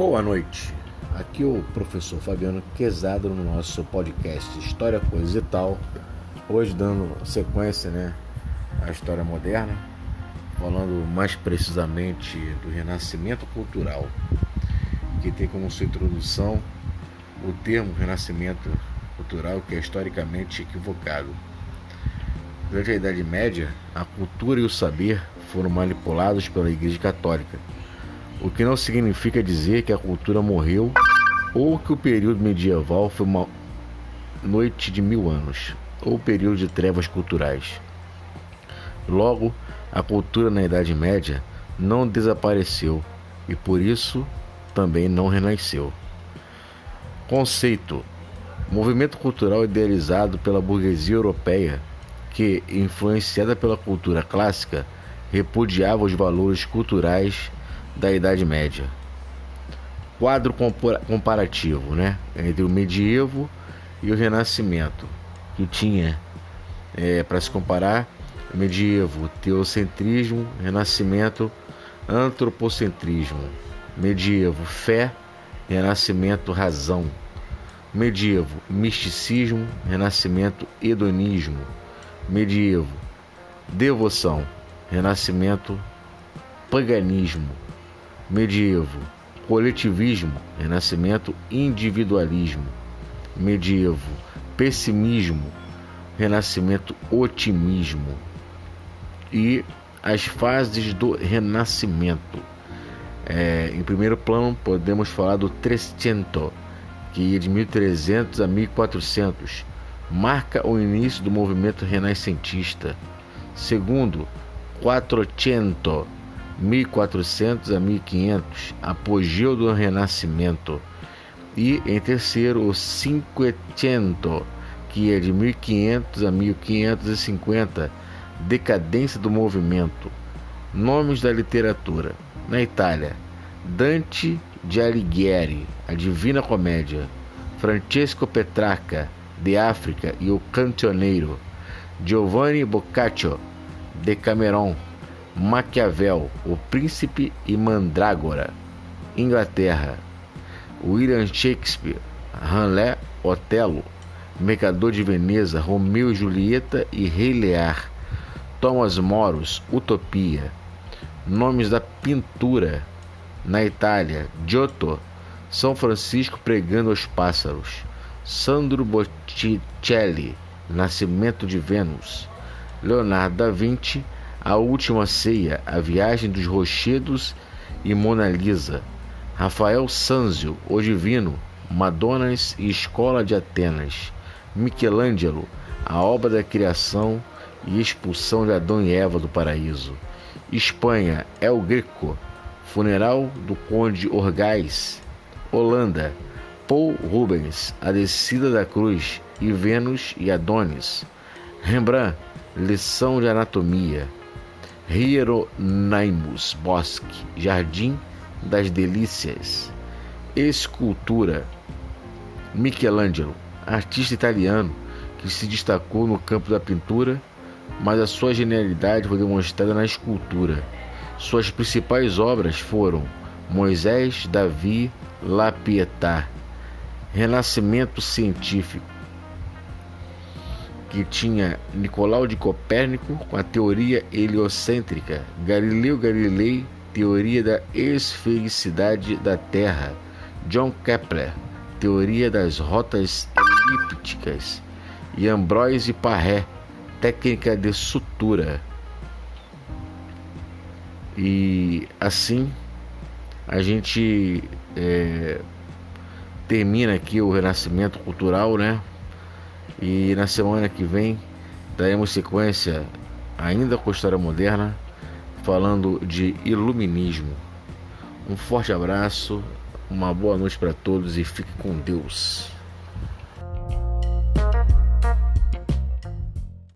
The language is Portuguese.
Boa noite. Aqui é o professor Fabiano Quezado no nosso podcast História, Coisa e Tal. Hoje dando sequência né, à história moderna, falando mais precisamente do renascimento cultural, que tem como sua introdução o termo renascimento cultural, que é historicamente equivocado. Durante a Idade Média, a cultura e o saber foram manipulados pela Igreja Católica o que não significa dizer que a cultura morreu ou que o período medieval foi uma noite de mil anos ou período de trevas culturais. Logo, a cultura na Idade Média não desapareceu e por isso também não renasceu. Conceito: movimento cultural idealizado pela burguesia europeia que, influenciada pela cultura clássica, repudiava os valores culturais da Idade Média. Quadro comparativo, né, entre o medievo e o Renascimento, que tinha é, para se comparar medievo, teocentrismo, renascimento, antropocentrismo, medievo, fé, renascimento, razão, medievo, misticismo, renascimento, hedonismo, medievo, devoção, renascimento, paganismo, medievo, coletivismo, renascimento, individualismo, medievo, pessimismo, renascimento, otimismo. E as fases do renascimento. É, em primeiro plano, podemos falar do Trecento, que ia de 1300 a 1400, marca o início do movimento renascentista. Segundo, Quattrocento 1400 a 1500, apogeu do Renascimento. E em terceiro, o Cinquecento, que é de 1500 a 1550, decadência do movimento. Nomes da literatura. Na Itália, Dante de Alighieri, A Divina Comédia, Francesco Petrarca, De África e o Cancioneiro, Giovanni Boccaccio, Decameron, Maquiavel, O Príncipe e Mandrágora, Inglaterra, William Shakespeare, Hamlet, Otelo, Mercador de Veneza, Romeu e Julieta e Rei Lear, Thomas Moros, Utopia, Nomes da Pintura, na Itália, Giotto, São Francisco pregando aos pássaros, Sandro Botticelli, Nascimento de Vênus, Leonardo da Vinci, a Última Ceia, A Viagem dos Rochedos e Mona Lisa. Rafael Sanzio, O Divino, Madonas e Escola de Atenas. Michelangelo, A Obra da Criação e Expulsão de Adão e Eva do Paraíso. Espanha, El Greco, Funeral do Conde Orgaz. Holanda, Paul Rubens, A Descida da Cruz e Vênus e Adonis. Rembrandt, Lição de Anatomia. Hieronymus Bosque, Jardim das Delícias, Escultura. Michelangelo, artista italiano que se destacou no campo da pintura, mas a sua genialidade foi demonstrada na escultura. Suas principais obras foram Moisés, Davi, La Pietà, Renascimento Científico, que tinha Nicolau de Copérnico com a teoria heliocêntrica, Galileu Galilei, teoria da esfericidade da Terra, John Kepler, teoria das rotas elípticas, e Ambroise Paré, técnica de sutura. E assim a gente é, termina aqui o renascimento cultural, né? E na semana que vem daremos sequência ainda com história moderna, falando de iluminismo. Um forte abraço, uma boa noite para todos e fique com Deus.